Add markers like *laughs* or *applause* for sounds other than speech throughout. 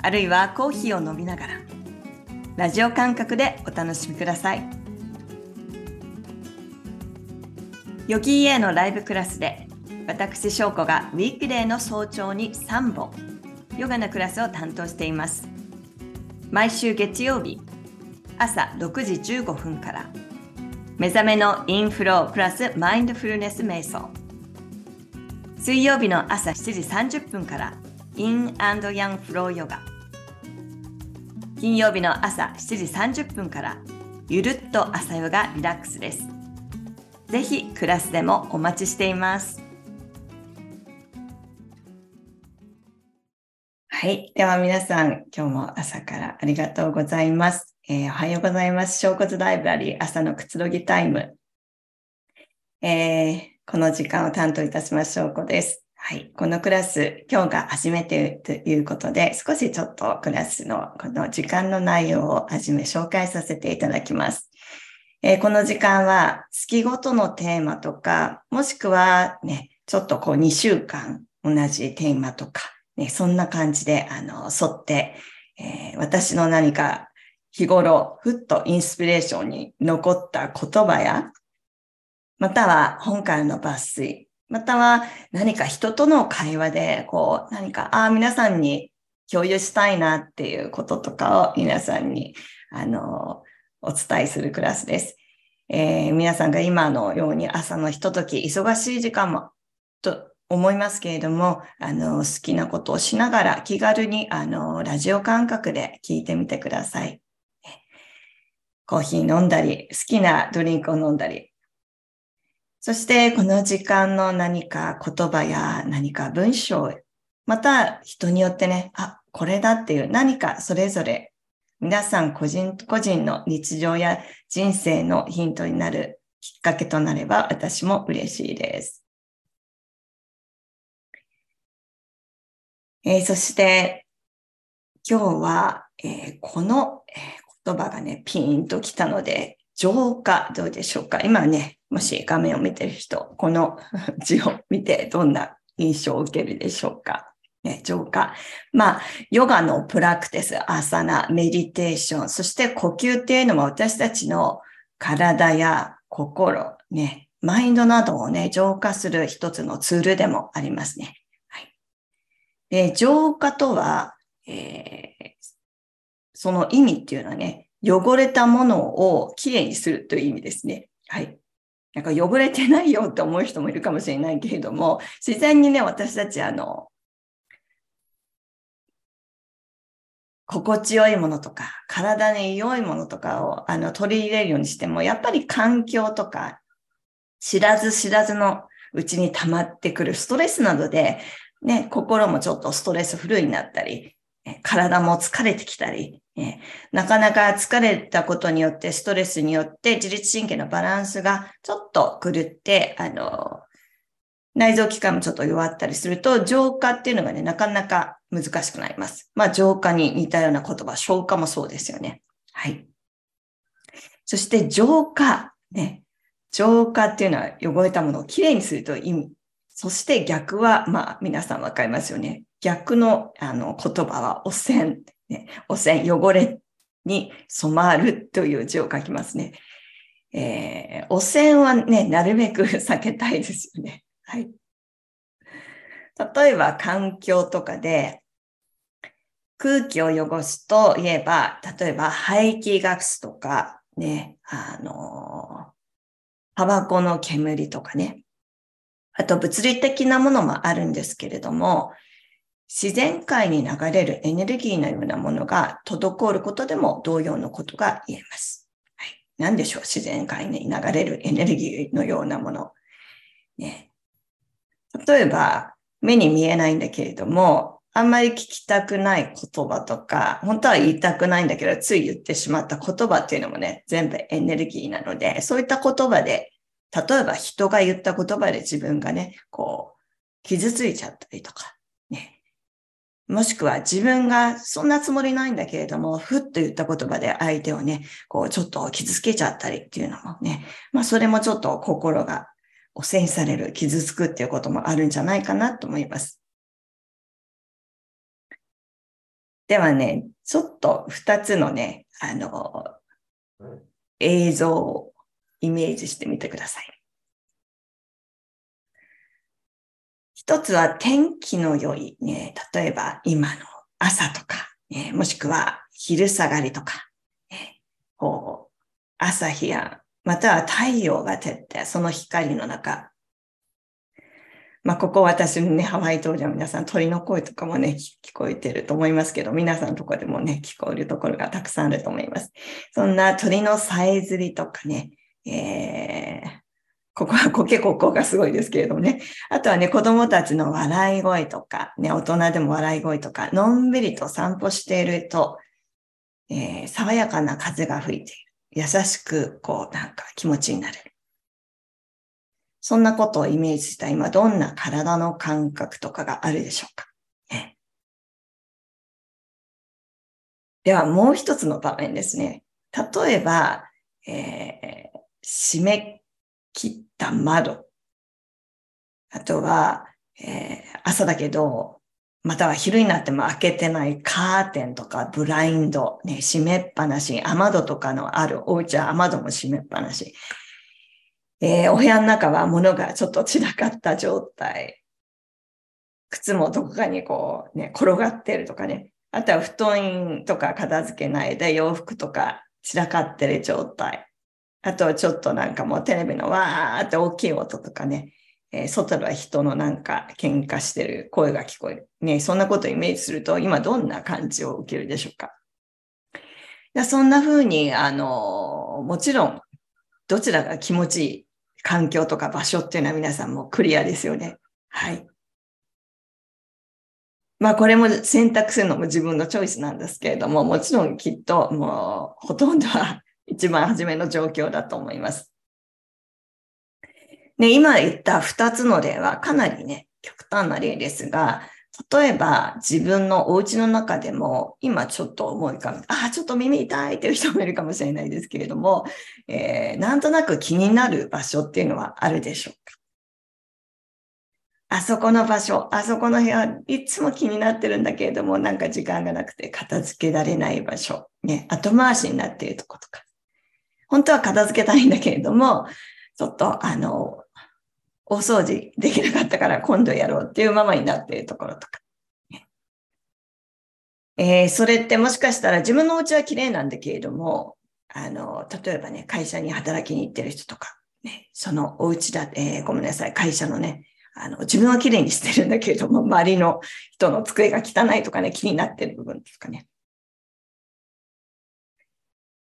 あるいはコーヒーを飲みながらラジオ感覚でお楽しみください。ヨギーエのライブクラスで私翔子がウィークデーの早朝に3本ヨガのクラスを担当しています。毎週月曜日朝6時15分から目覚めのインフロープラスマインドフルネス瞑想。水曜日の朝7時30分からインヤンフローヨガ金曜日の朝7時30分からゆるっと朝ヨガリラックスですぜひクラスでもお待ちしていますはい。では皆さん、今日も朝からありがとうございます。えー、おはようございます。小骨ライブラリー朝のくつろぎタイム。えー、この時間を担当いたします、翔子です。はい。このクラス、今日が初めてということで、少しちょっとクラスのこの時間の内容をはじめ紹介させていただきます。えー、この時間は月ごとのテーマとか、もしくはね、ちょっとこう2週間同じテーマとか、ね、そんな感じで、あの、沿って、えー、私の何か日頃、ふっとインスピレーションに残った言葉や、または本からの抜粋、または何か人との会話で、こう、何か、ああ、皆さんに共有したいなっていうこととかを皆さんに、あの、お伝えするクラスです。えー、皆さんが今のように朝のひととき、忙しい時間も、と思いますけれども、あの、好きなことをしながら気軽に、あの、ラジオ感覚で聞いてみてください。コーヒー飲んだり、好きなドリンクを飲んだり、そしてこの時間の何か言葉や何か文章、また人によってね、あ、これだっていう何かそれぞれ皆さん個人個人の日常や人生のヒントになるきっかけとなれば私も嬉しいです。えー、そして今日は、えー、この、言葉がね、ピーンときたので、浄化どうでしょうか？今ね、もし画面を見てる人、この字を見てどんな印象を受けるでしょうか？ね、浄化。まあ、ヨガのプラクティス、アサナ、メディテーション、そして呼吸っていうのも私たちの体や心、ね、マインドなどをね、浄化する一つのツールでもありますね。はい。で、浄化とは、えー、その意味っていうのはね、汚れたものをきれいにするという意味ですね。はい。なんか汚れてないよって思う人もいるかもしれないけれども、自然にね、私たちあの、心地よいものとか、体に良いものとかをあの取り入れるようにしても、やっぱり環境とか、知らず知らずのうちに溜まってくるストレスなどで、ね、心もちょっとストレスフルになったり、体も疲れてきたり、なかなか疲れたことによって、ストレスによって自律神経のバランスがちょっと狂って、あの、内臓器官もちょっと弱ったりすると、浄化っていうのがね、なかなか難しくなります。まあ、浄化に似たような言葉、消化もそうですよね。はい。そして、浄化。ね。浄化っていうのは汚れたものをきれいにすると意味。そして逆は、まあ、皆さんわかりますよね。逆のあの言葉は汚染。ね、汚染、汚れに染まるという字を書きますね。えー、汚染はね、なるべく避けたいですよね。はい。例えば環境とかで空気を汚すといえば、例えば排気ガスとかね、あの、タバコの煙とかね。あと物理的なものもあるんですけれども、自然界に流れるエネルギーのようなものが滞ることでも同様のことが言えます。はい、何でしょう？自然界に流れるエネルギーのようなもの。ね、例えば、目に見えないんだけれども、あんまり聞きたくない言葉とか、本当は言いたくないんだけど、つい言ってしまった言葉っていうのもね、全部エネルギーなので、そういった言葉で、例えば人が言った言葉で自分がね、こう、傷ついちゃったりとか、もしくは自分がそんなつもりないんだけれども、ふっと言った言葉で相手をね、こうちょっと傷つけちゃったりっていうのもね、まあそれもちょっと心が汚染される、傷つくっていうこともあるんじゃないかなと思います。ではね、ちょっと二つのね、あの、映像をイメージしてみてください。一つは天気の良いね、例えば今の朝とか、ね、もしくは昼下がりとか、ね、こう朝日や、または太陽が照って、その光の中、まあ、ここ私のね、ハワイ島では皆さん鳥の声とかもね、聞こえてると思いますけど、皆さんのとこでもね、聞こえるところがたくさんあると思います。そんな鳥のさえずりとかね、えー、ここはコケコッコがすごいですけれどもね。あとはね、子供たちの笑い声とか、ね、大人でも笑い声とか、のんびりと散歩していると、えー、爽やかな風が吹いている。優しく、こう、なんか気持ちになる。そんなことをイメージした今、どんな体の感覚とかがあるでしょうか。ね、では、もう一つの場面ですね。例えば、えー、締め切った窓。あとは、えー、朝だけど、または昼になっても開けてないカーテンとかブラインド、ね、閉めっぱなし、雨戸とかのあるお家は雨戸も閉めっぱなし。えー、お部屋の中は物がちょっと散らかった状態。靴もどこかにこうね、転がってるとかね。あとは布団とか片付けないで洋服とか散らかってる状態。あとはちょっとなんかもうテレビのわーって大きい音とかね、えー、外では人のなんか喧嘩してる声が聞こえる。ね、そんなことをイメージすると、今どんな感じを受けるでしょうか。そんな風に、あの、もちろん、どちらが気持ちいい環境とか場所っていうのは皆さんもクリアですよね。はい。まあこれも選択するのも自分のチョイスなんですけれども、もちろんきっともうほとんどは一番初めの状況だと思います。ね、今言った二つの例はかなりね、極端な例ですが、例えば自分のお家の中でも今ちょっと思い浮かべああ、ちょっと耳痛いっていう人もいるかもしれないですけれども、えー、なんとなく気になる場所っていうのはあるでしょうか？あそこの場所、あそこの部屋、いつも気になってるんだけれども、なんか時間がなくて片付けられない場所、ね、後回しになっているとことか。本当は片付けたいんだけれども、ちょっとあの、大掃除できなかったから今度やろうっていうままになっているところとか。えー、それってもしかしたら自分のお家は綺麗なんだけれども、あの、例えばね、会社に働きに行ってる人とか、ね、そのお家だ、えー、ごめんなさい、会社のね、あの、自分は綺麗にしてるんだけれども、周りの人の机が汚いとかね、気になってる部分とかね。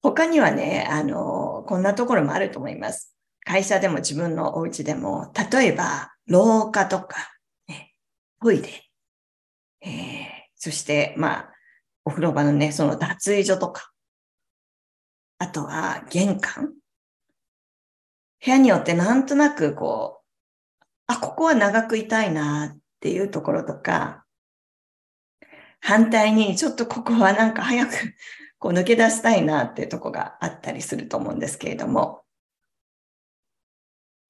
他にはね、あの、こんなところもあると思います。会社でも自分のお家でも、例えば、廊下とか、ね、トイレ、えー、そして、まあ、お風呂場のね、その脱衣所とか、あとは玄関。部屋によってなんとなくこう、あ、ここは長くいたいなっていうところとか、反対にちょっとここはなんか早くこう抜け出したいなっていうとこがあったりすると思うんですけれども、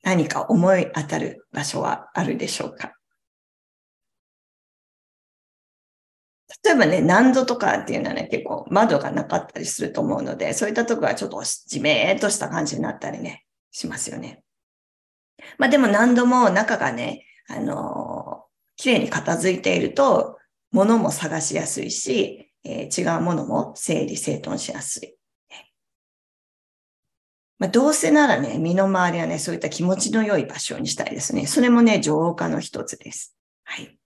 何か思い当たる場所はあるでしょうか？例えばね、難度とかっていうのはね、結構窓がなかったりすると思うので、そういったとこはちょっとじめーっとした感じになったりね、しますよね。まあでも何度も中がね、あのー、綺麗に片付いていると、物も探しやすいし、えー、違うものも整理整頓しやすい。まあ、どうせならね、身の回りはね、そういった気持ちの良い場所にしたいですね。それもね、浄化の一つです。はい。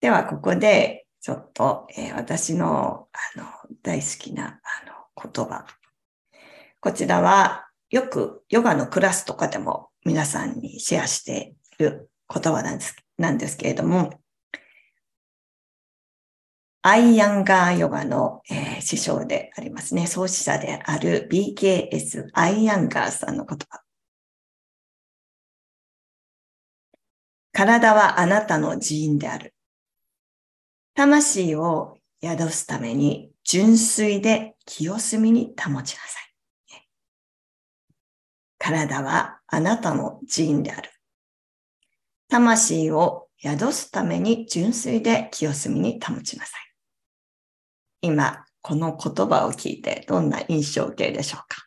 では、ここで、ちょっと、えー、私の、あの、大好きな、あの、言葉。こちらは、よくヨガのクラスとかでも皆さんにシェアしている言葉なんですなんですけれども、アイアンガーヨガの、えー、師匠でありますね、創始者である BKS アイアンガーさんの言葉。体はあなたの寺院である。魂を宿すために純粋で清澄に保ちなさい。体はあなたの寺院である。魂を宿すために純粋で清澄に保ちなさい。今、この言葉を聞いてどんな印象系でしょうか？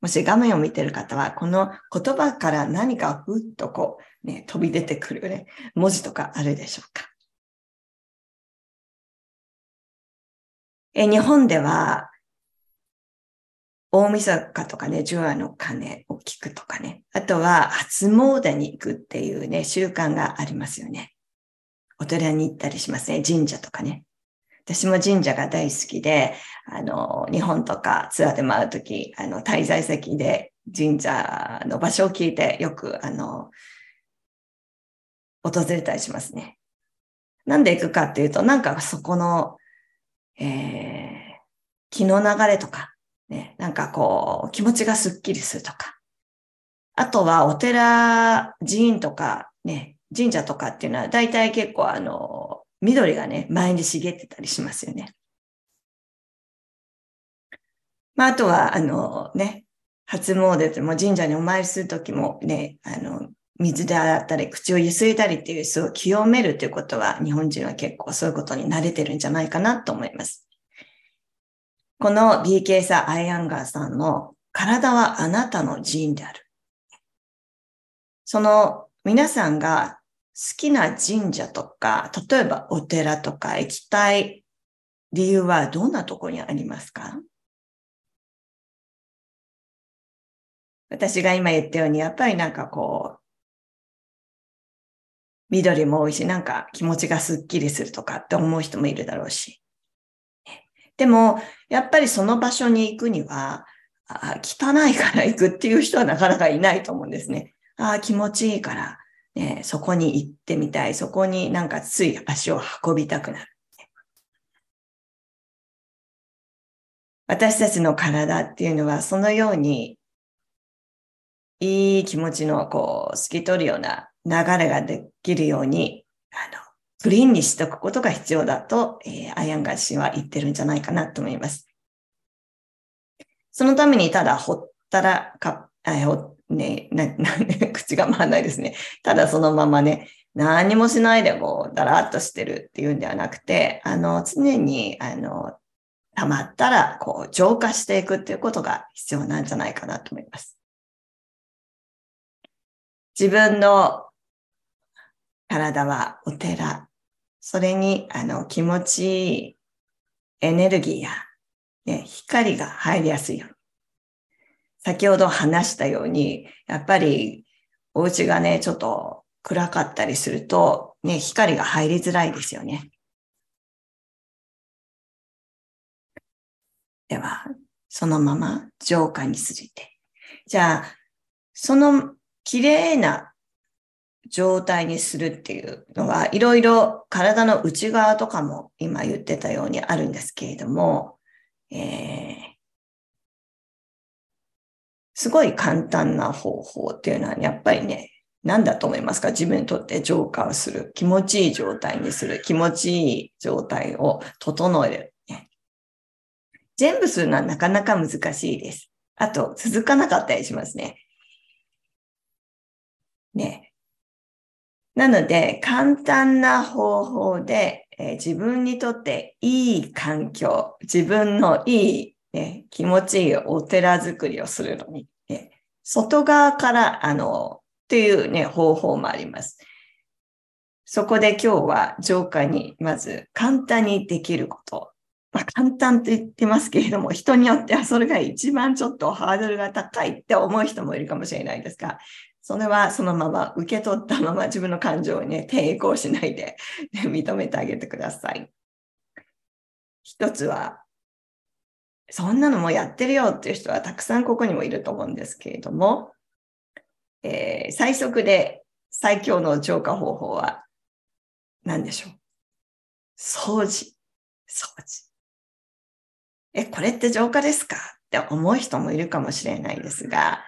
もし画面を見ている方は、この言葉から何かふっとこう、ね、飛び出てくるね、文字とかあるでしょうか？え日本では、大晦日とかね、十夜の鐘を聞くとかね、あとは初詣に行くっていうね、習慣がありますよね。お寺に行ったりしますね。神社とかね。私も神社が大好きで、あの、日本とかツアーで回るとき、あの、滞在先で神社の場所を聞いて、よく、あの、訪れたりしますね。なんで行くかっていうと、なんかそこの、えー、気の流れとか、ね、なんかこう、気持ちがスッキリするとか。あとは、お寺、寺院とか、ね、神社とかっていうのは、大体結構あの、緑がね、前に茂ってたりしますよね。まあ、あとは、あのね、初詣でも神社にお参りするときもね、あの、水で洗ったり、口をゆすいだりっていう、そう清めるということは、日本人は結構そういうことに慣れてるんじゃないかなと思います。この BK サアイアンガーさんの体はあなたの寺院である。その皆さんが好きな神社とか、例えばお寺とか行きたい理由はどんなところにありますか？私が今言ったように、やっぱりなんかこう、緑も多いし、なんか気持ちがスッキリするとかって思う人もいるだろうし。でも、やっぱりその場所に行くには、あ汚いから行くっていう人はなかなかいないと思うんですね。ああ、気持ちいいからね、そこに行ってみたい。そこになんかつい足を運びたくなる。私たちの体っていうのはそのようにいい気持ちのこう透き通るような流れができるようにあのクリーンにしておくことが必要だと、えー、アイアンガー氏は言ってるんじゃないかなと思います。そのためにただほったらか、ほね、な、*laughs* な、口が回らないですね。ただそのままね、何もしないでこう、だらっとしてるっていうんではなくて、あの、常に、あの、溜まったら、こう、浄化していくっていうことが必要なんじゃないかなと思います。自分の体はお寺。それに、あの、気持ちいいエネルギーや、ね、光が入りやすいように。先ほど話したように、やっぱりお家がね、ちょっと暗かったりすると、ね、光が入りづらいですよね。では、そのまま浄化にするて。じゃあ、その綺麗な状態にするっていうのは、いろいろ体の内側とかも今言ってたようにあるんですけれども、えーすごい簡単な方法っていうのは、やっぱりね、何だと思いますか？自分にとって浄化をする。気持ちいい状態にする。気持ちいい状態を整える。全部するのはなかなか難しいです。あと、続かなかったりしますね。ね。なので、簡単な方法で、えー、自分にとっていい環境、自分のいいね、気持ちいいお寺作りをするのに、外側から、あの、っていうね、方法もあります。そこで今日は浄化にまず簡単にできること。まあ、簡単って言ってますけれども、人によってはそれが一番ちょっとハードルが高いって思う人もいるかもしれないですが、それはそのまま受け取ったまま自分の感情をね、抵抗しないで認めてあげてください。一つはそんなのもやってるよっていう人はたくさんここにもいると思うんですけれども、えー、最速で最強の浄化方法は何でしょう？掃除。掃除。え、これって浄化ですか？って思う人もいるかもしれないですが、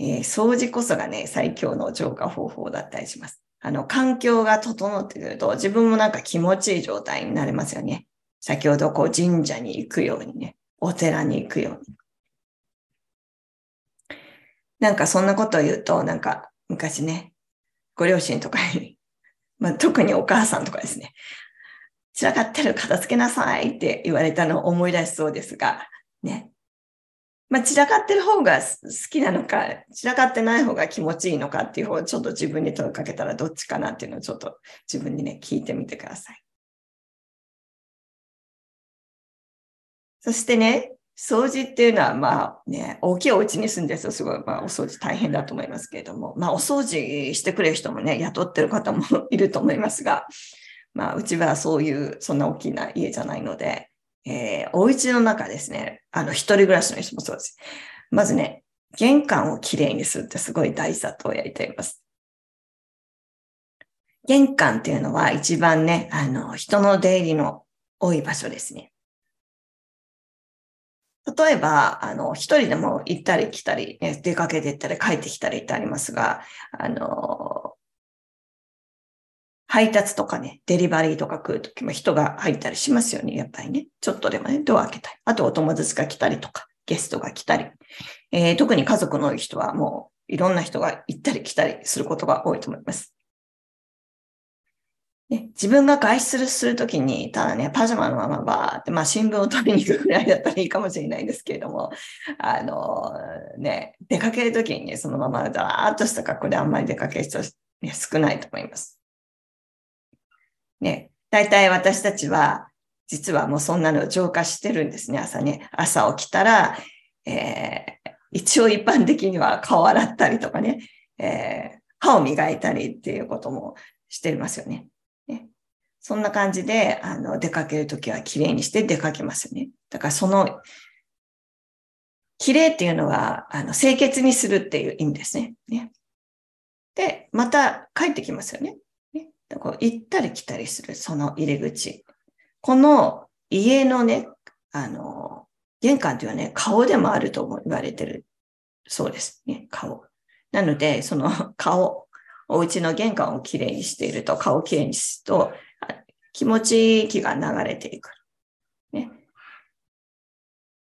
えー、掃除こそがね、最強の浄化方法だったりします。あの、環境が整ってくると、自分もなんか気持ちいい状態になれますよね。先ほどこう神社に行くようにね、お寺に行くように。なんかそんなことを言うと、なんか昔ね、ご両親とかに、*laughs* まあ、特にお母さんとかですね、散らかってる片付けなさいって言われたのを思い出しそうですが、ね。まあ、散らかってる方が好きなのか、散らかってない方が気持ちいいのかっていう方をちょっと自分に問いかけたらどっちかなっていうのをちょっと自分にね、聞いてみてください。そしてね、掃除っていうのは、まあね、大きいお家に住んでるとすごい、まあお掃除大変だと思いますけれども、まあお掃除してくれる人もね、雇ってる方もいると思いますが、まあうちはそういう、そんな大きな家じゃないので、えー、お家の中ですね、あの、一人暮らしの人もそうです。まずね、玄関をきれいにするってすごい大事だとやりています。玄関っていうのは一番ね、あの、人の出入りの多い場所ですね。例えば、あの、一人でも行ったり来たり、ね、出かけて行ったり帰ってきたりってありますが、あの、配達とかね、デリバリーとか来るときも人が入ったりしますよね、やっぱりね。ちょっとでもね、ドア開けたり。あとお友達が来たりとか、ゲストが来たり。えー、特に家族の人はもういろんな人が行ったり来たりすることが多いと思います。ね、自分が外出するときに、ただね、パジャマのままバーって、まあ新聞を取りに行くぐらいだったらいいかもしれないんですけれども、あのね、出かけるときにね、そのままだーっとした格好であんまり出かける人、ね、少ないと思います。ね、大体私たちは、実はもうそんなの浄化してるんですね、朝ね。朝起きたら、えー、一応一般的には顔洗ったりとかね、えー、歯を磨いたりっていうこともしてますよ。ねそんな感じで、あの、出かけるときは綺麗にして出かけますね。だからその、綺麗っていうのは、あの、清潔にするっていう意味ですね。ねで、また帰ってきますよね。こう行ったり来たりする、その入り口。この家のね、あの、玄関というのはね、顔でもあるとも言われてるそうですね、顔。なので、その顔、お家の玄関をきれいにしていると、顔をきれいにすると、気持ちいい気が流れていく。ね。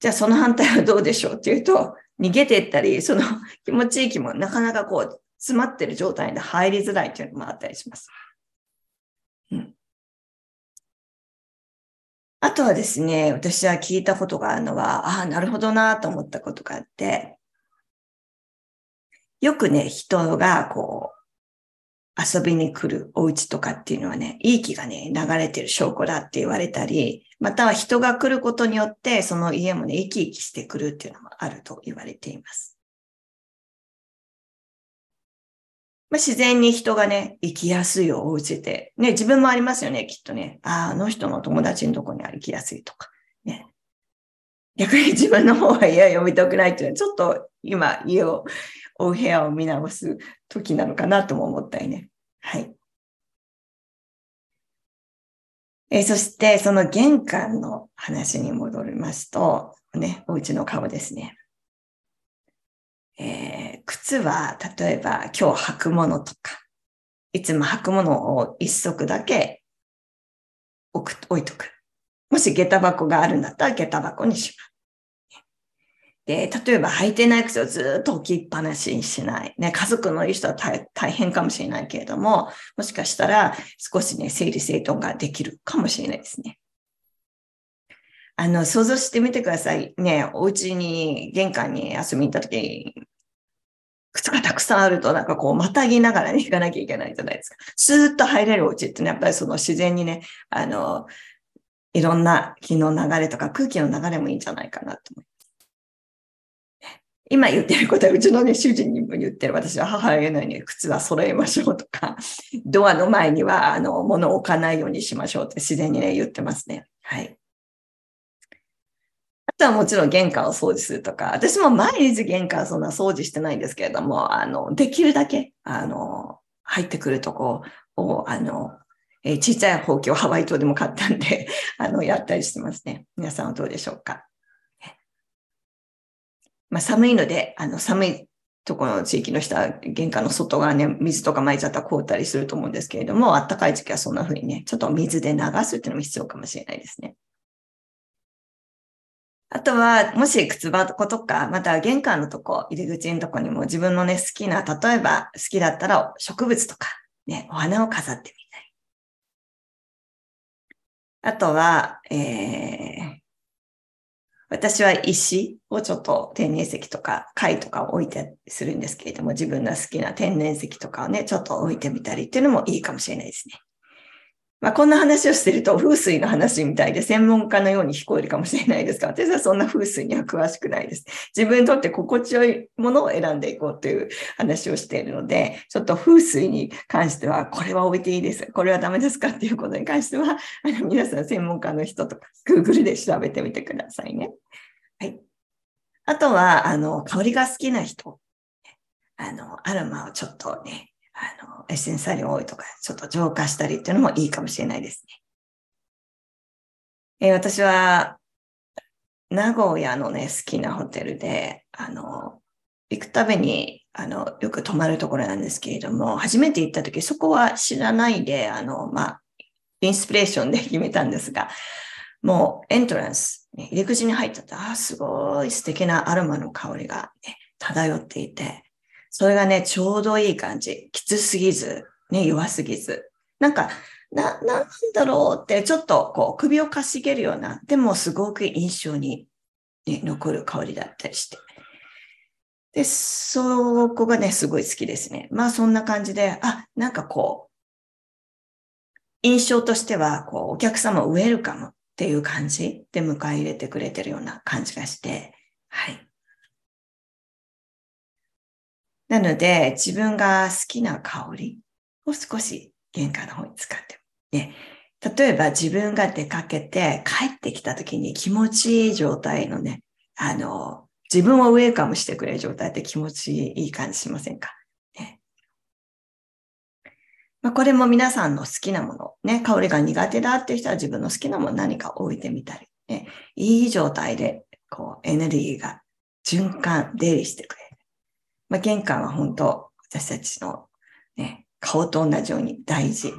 じゃあその反対はどうでしょうっていうと、逃げていったり、その *laughs* 気持ちいい気もなかなかこう、詰まってる状態で入りづらいというのもあったりします。うん。あとはですね、私は聞いたことがあるのは、ああ、なるほどなと思ったことがあって、よくね、人がこう、遊びに来るお家とかっていうのはね、いい気がね、流れてる証拠だって言われたり、または人が来ることによって、その家もね、生き生きしてくるっていうのもあると言われています。まあ、自然に人がね、行きやすいお家で、ね、自分もありますよね、きっとね。ああ、あの人の友達のとこには行きやすいとか、ね。逆に自分の方は家を読みたくないっていうのは、ちょっと今家を追う部屋を見直す時なのかなとも思ったりね。はい。え、そして、その玄関の話に戻りますと、ね、お家の顔ですね。えー、靴は、例えば今日履くものとか、いつも履くものを一足だけ置く、置いとく。もし下駄箱があるんだったら下駄箱にします。で、例えば履いてない靴をずっと置きっぱなしにしない。ね、家族のいい人は大変かもしれないけれども、もしかしたら少しね、整理整頓ができるかもしれないですね。あの、想像してみてください。ね、お家に、玄関に遊びに行った時に、靴がたくさんあると、なんかこう、またぎながらね、行かなきゃいけないじゃないですか。スーッと入れるお家ってね、やっぱりその自然にね、あの、いろんな気の流れとか空気の流れもいいんじゃないかなと思います。今言ってることは、うちのね、主人にも言ってる、私は母親のように靴は揃えましょうとか、*laughs* ドアの前には、あの、物を置かないようにしましょうって自然にね、言ってますね。はい。あとはもちろん玄関を掃除するとか、私も毎日玄関そんな掃除してないんですけれども、あの、できるだけ、あの、入ってくるとこを、あの、えー、小さいほうきをハワイ島でも買ったんで、あの、やったりしてますね。皆さんはどうでしょうか？まあ、寒いので、あの、寒いところの地域の人は玄関の外側ね、水とか撒いちゃったら凍ったりすると思うんですけれども、暖かい時期はそんな風にね、ちょっと水で流すっていうのも必要かもしれないですね。あとは、もし靴箱とか、また玄関のとこ、入り口のとこにも自分のね、好きな、例えば好きだったら植物とか、ね、お花を飾ってみたり。あとは、えー、私は石をちょっと天然石とか貝とかを置いてするんですけれども、自分の好きな天然石とかをね、ちょっと置いてみたりっていうのもいいかもしれないですね。まあ、こんな話をしてると風水の話みたいで専門家のように聞こえるかもしれないですが、私はそんな風水には詳しくないです。自分にとって心地よいものを選んでいこうという話をしているので、ちょっと風水に関しては、これは置いていいです。これはダメですかっていうことに関しては、あの皆さん専門家の人とか Google で調べてみてくださいね。あとは、あの、香りが好きな人。あの、アロマをちょっとね、あの、エッセンサリーオイルとかちょっと浄化したりっていうのもいいかもしれないですね。えー、私は、名古屋のね、好きなホテルで、あの、行くたびに、あの、よく泊まるところなんですけれども、初めて行った時、そこは知らないで、あの、まあ、インスピレーションで決めたんですが、もうエントランス、ね、入り口に入ったと、あ、すごい素敵なアロマの香りが、ね、漂っていて、それがね、ちょうどいい感じ。きつすぎず、ね、弱すぎず。なんか、な、なんだろうって、ちょっとこう、首をかしげるような、でもすごく印象に、ね、残る香りだったりして。で、そこがね、すごい好きですね。まあそんな感じで、あ、なんかこう、印象としては、こう、お客様をウェルカムっていう感じ？で迎え入れてくれてるような感じがして、はい。なので、自分が好きな香りを少し玄関の方に使って。ね、例えば自分が出かけて帰ってきた時に気持ちいい状態のね、あの、自分をウェルカムしてくれる状態って気持ちいい感じしませんか、まあ、これも皆さんの好きなもの、ね、香りが苦手だっていう人は自分の好きなもの何か置いてみたり、ね、いい状態でこうエネルギーが循環、出入りしてくれる。まあ、玄関は本当、私たちの、ね、顔と同じように大事。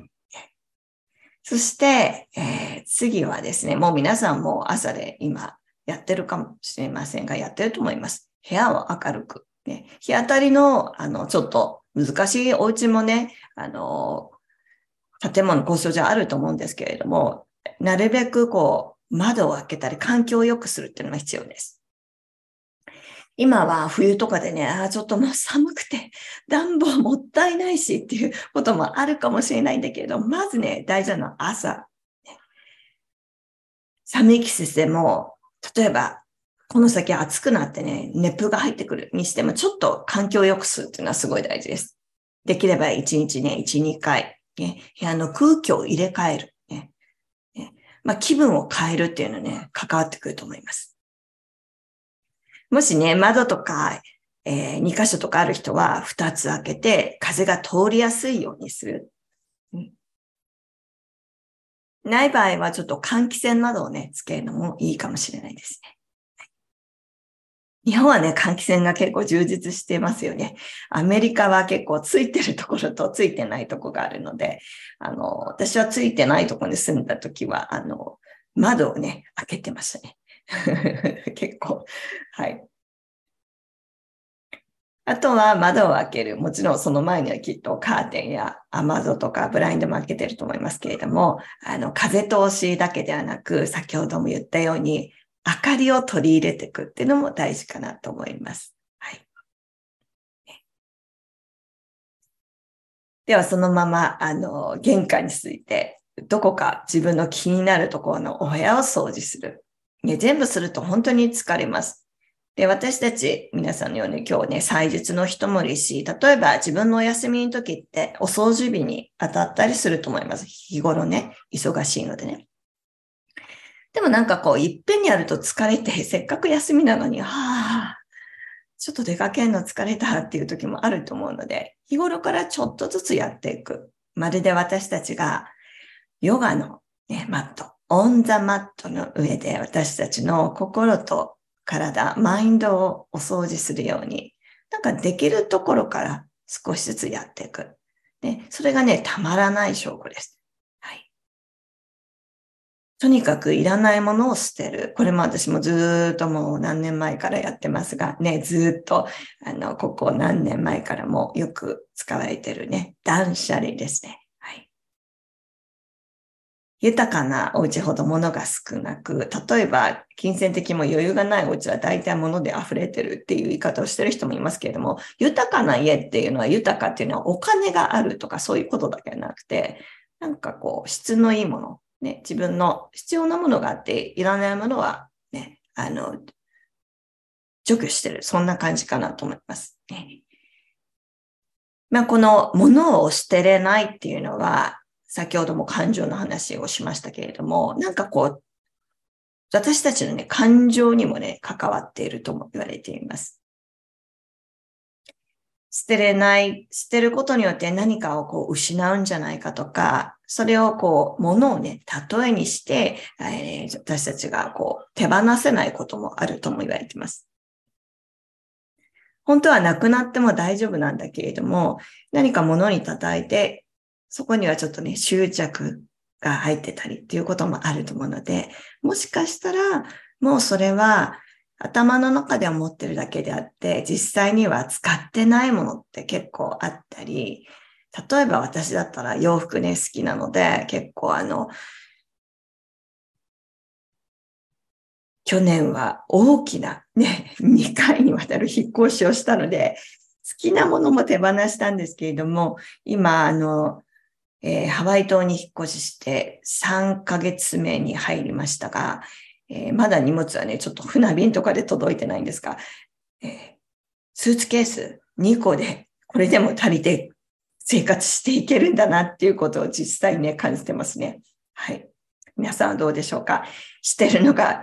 そして、えー、次はですね、もう皆さんも朝で今やってるかもしれませんが、やってると思います。部屋を明るく。ね、日当たりの、あの、ちょっと難しいお家もね、あの、建物構想上あると思うんですけれども、なるべくこう、窓を開けたり環境を良くするっていうのが必要です。今は冬とかでね、ああ、ちょっともう寒くて暖房もったいないしっていうこともあるかもしれないんだけれど、まずね、大事なのは朝。寒い季節でも、例えば、この先暑くなってね、熱風が入ってくるにしても、ちょっと環境を良くするっていうのはすごい大事です。できれば1日ね、1、2回、ね、部屋の空気を入れ替える。ねねまあ、気分を変えるっていうのね、関わってくると思います。もしね、窓とか、えー、2箇所とかある人は2つ開けて風が通りやすいようにする。うん、ない場合はちょっと換気扇などをね、つけるのもいいかもしれないですね。日本はね、換気扇が結構充実してますよね。アメリカは結構ついてるところとついてないところがあるので、あの、私はついてないところに住んだ時は、あの、窓をね、開けてましたね。*laughs* 結構。はい。あとは窓を開ける。もちろんその前にはきっとカーテンや雨戸とかブラインドも開けてると思いますけれども、あの、風通しだけではなく、先ほども言ったように、明かりを取り入れていくっていうのも大事かなと思います。はい。では、そのまま、あの、玄関について、どこか自分の気になるところのお部屋を掃除する。ね、全部すると本当に疲れます。で、私たち、皆さんのように今日ね、祭日の人もいるし、例えば自分のお休みの時ってお掃除日に当たったりすると思います。日頃ね、忙しいのでね。でもなんかこう、いっぺんにやると疲れて、*laughs* せっかく休みなのに、はあ、ちょっと出かけるの疲れたっていう時もあると思うので、日頃からちょっとずつやっていく。まるで私たちがヨガの、ね、マット、オンザマットの上で私たちの心と体、マインドをお掃除するように、なんかできるところから少しずつやっていく。ね、それがね、たまらない証拠です。とにかくいらないものを捨てる。これも私もずっともう何年前からやってますが、ね、ずっと、あの、ここ何年前からもよく使われてるね、断捨離ですね。はい豊かなお家ほど物が少なく、例えば金銭的も余裕がないお家は大体物で溢れてるっていう言い方をしてる人もいますけれども、豊かな家っていうのは豊かっていうのはお金があるとかそういうことだけじゃなくて、なんかこう質のいいもの、ね、自分の必要なものがあって、いらないものはね、あの、除去してる。そんな感じかなと思います。ね、まあ、この物を捨てれないっていうのは、先ほども感情の話をしましたけれども、なんかこう、私たちのね、感情にもね、関わっているとも言われています。捨てれない、捨てることによって何かをこう失うんじゃないかとか、それをこう、ものをね、例えにして、えー、私たちがこう、手放せないこともあるとも言われています。本当はなくなっても大丈夫なんだけれども、何か物に叩いてそこにはちょっとね、執着が入ってたりっていうこともあると思うので、もしかしたら、もうそれは頭の中では持ってるだけであって、実際には使ってないものって結構あったり、例えば私だったら洋服ね、好きなので、結構あの、去年は大きなね、*laughs* 2回にわたる引っ越しをしたので、好きなものも手放したんですけれども、今、あの、えー、ハワイ島に引っ越しして3ヶ月目に入りましたが、えー、まだ荷物はね、ちょっと船便とかで届いてないんですが、えー、スーツケース2個でこれでも足りて生活していけるんだなっていうことを実際ね、感じてますね。はい。皆さんはどうでしょうか？してるのが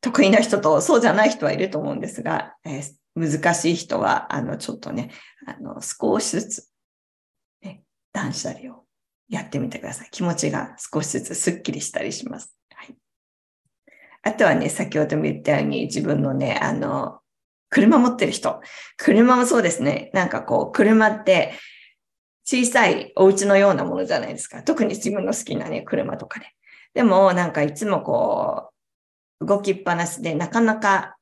得意な人とそうじゃない人はいると思うんですが、えー、難しい人は、あの、ちょっとね、あの、少しずつ、ね、断捨離をやってみてください。気持ちが少しずつスッキリしたりします。はい、あとはね、先ほども言ったように自分のね、あの、車持ってる人。車もそうですね。なんかこう、車って小さいお家のようなものじゃないですか。特に自分の好きなね、車とかで。でもなんかいつもこう、動きっぱなしでなかなか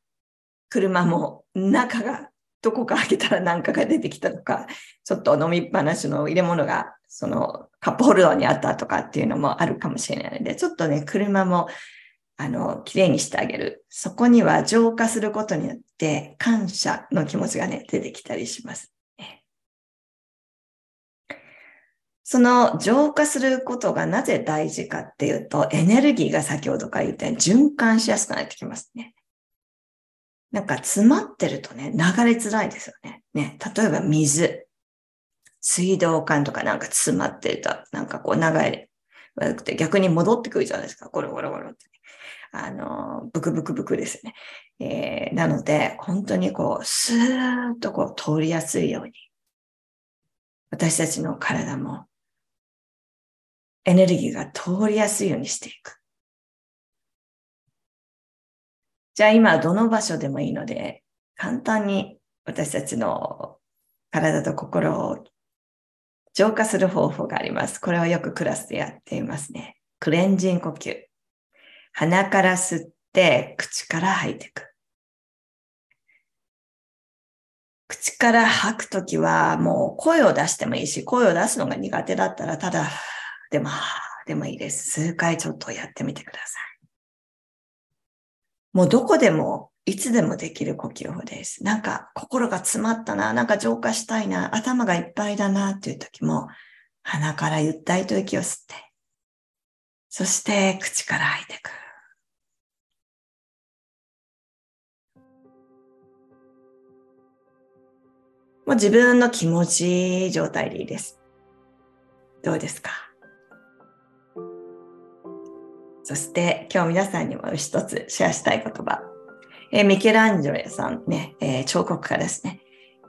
車も中がどこか開けたら何かが出てきたとか、ちょっと飲みっぱなしの入れ物がそのカップホルダーにあったとかっていうのもあるかもしれないので、ちょっとね、車もあの、綺麗にしてあげる。そこには浄化することによって感謝の気持ちがね、出てきたりします。その浄化することがなぜ大事かっていうと、エネルギーが先ほどから言ったように循環しやすくなってきますね。なんか詰まってるとね、流れづらいですよね。ね、例えば水。水道管とかなんか詰まってた、なんかこう流れ悪くて逆に戻ってくるじゃないですか。ゴロゴロゴロって。あの、ブクブクブクですね。えー、なので、本当にこう、スーッとこう通りやすいように、私たちの体もエネルギーが通りやすいようにしていく。じゃあ今どの場所でもいいので、簡単に私たちの体と心を浄化する方法があります。これはよくクラスでやっていますね。クレンジン呼吸。鼻から吸って、口から吐いていく。口から吐くときは、もう声を出してもいいし、声を出すのが苦手だったら、ただ、でも、でもいいです。数回ちょっとやってみてください。もうどこでもいつでもできる呼吸法です。なんか心が詰まったな、なんか浄化したいな、頭がいっぱいだなっていう時も、鼻からゆったりと息を吸って、そして口から吐いていく。もう自分の気持ちいい状態でいいです。どうですか？そして今日皆さんにも一つシェアしたい言葉。えー、ミケランジェロさんね、えー、彫刻家ですね。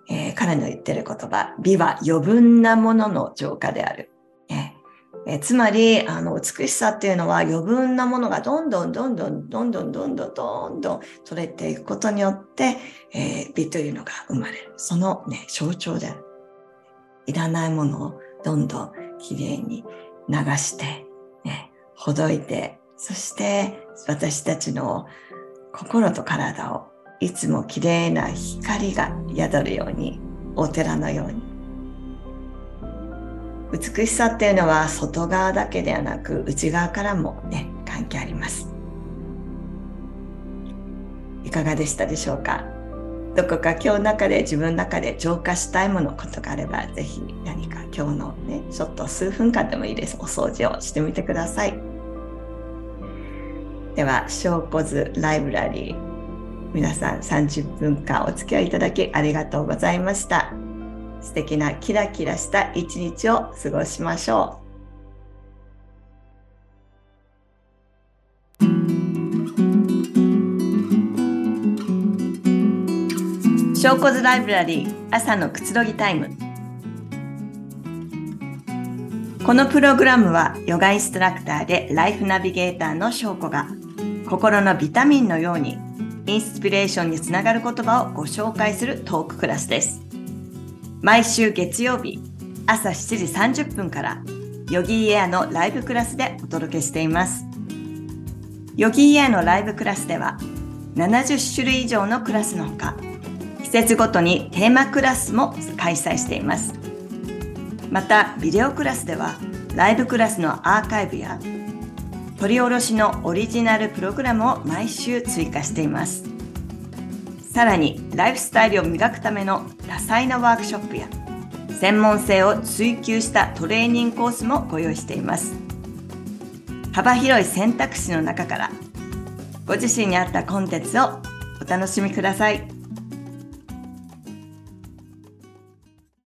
えー、彼の言ってる言葉、美は余分なものの浄化である。ええつまり、あの、美しさっていうのは余分なものがどんどんどんどんどんどんどんどんどんどん取れていくことによって、えー、美というのが生まれる。そのね、象徴である。いらないものをどんどんきれいに流して、ね、ほどいて、そして私たちの心と体をいつもきれいな光が宿るように、お寺のように。美しさっていうのは外側だけではなく内側からもね関係あります。いかがでしたでしょうか？どこか今日の中で自分の中で浄化したいものことがあればぜひ何か今日のねちょっと数分間でもいいです。お掃除をしてみてください。では小骨ライブラリー皆さん30分間お付き合いいただきありがとうございました。素敵なキラキラした一日を過ごしましょう。小骨ライブラリー朝のくつろぎタイムこのプログラムはヨガインストラクターでライフナビゲーターの翔子が心のビタミンのようにインスピレーションにつながる言葉をご紹介するトーククラスです。毎週月曜日朝7時30分からヨギーエアのライブクラスでお届けしています。ヨギーエアのライブクラスでは70種類以上のクラスのほか季節ごとにテーマクラスも開催しています。またビデオクラスではライブクラスのアーカイブや取り下ろしのオリジナルプログラムを毎週追加しています。さらにライフスタイルを磨くための多彩なワークショップや専門性を追求したトレーニングコースもご用意しています幅広い選択肢の中からご自身に合ったコンテンツをお楽しみください。